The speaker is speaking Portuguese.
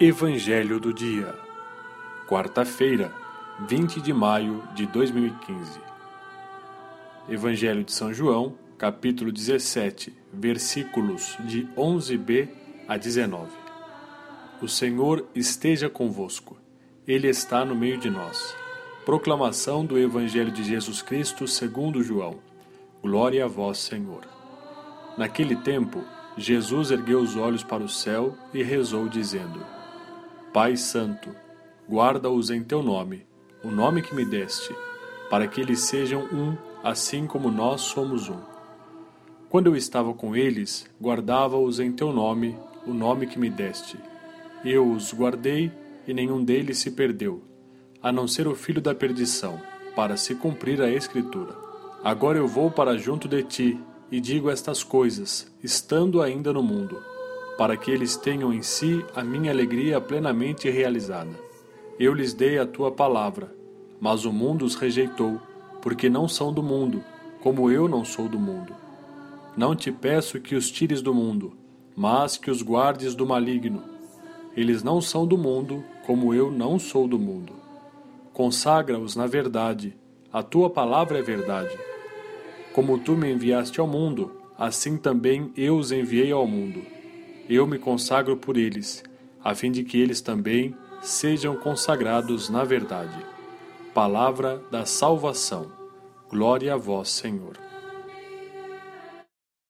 Evangelho do Dia, quarta-feira, 20 de maio de 2015. Evangelho de São João, capítulo 17, versículos de 11b a 19. O Senhor esteja convosco, Ele está no meio de nós. Proclamação do Evangelho de Jesus Cristo segundo João. Glória a vós, Senhor. Naquele tempo, Jesus ergueu os olhos para o céu e rezou, dizendo: Pai Santo, guarda-os em teu nome, o nome que me deste, para que eles sejam um, assim como nós somos um. Quando eu estava com eles, guardava-os em teu nome, o nome que me deste. Eu os guardei e nenhum deles se perdeu, a não ser o filho da perdição, para se cumprir a Escritura. Agora eu vou para junto de ti e digo estas coisas, estando ainda no mundo para que eles tenham em si a minha alegria plenamente realizada. Eu lhes dei a tua palavra, mas o mundo os rejeitou, porque não são do mundo, como eu não sou do mundo. Não te peço que os tires do mundo, mas que os guardes do maligno. Eles não são do mundo, como eu não sou do mundo. Consagra-os na verdade, a tua palavra é verdade. Como tu me enviaste ao mundo, assim também eu os enviei ao mundo eu me consagro por eles, a fim de que eles também sejam consagrados na verdade. Palavra da salvação. Glória a vós, Senhor.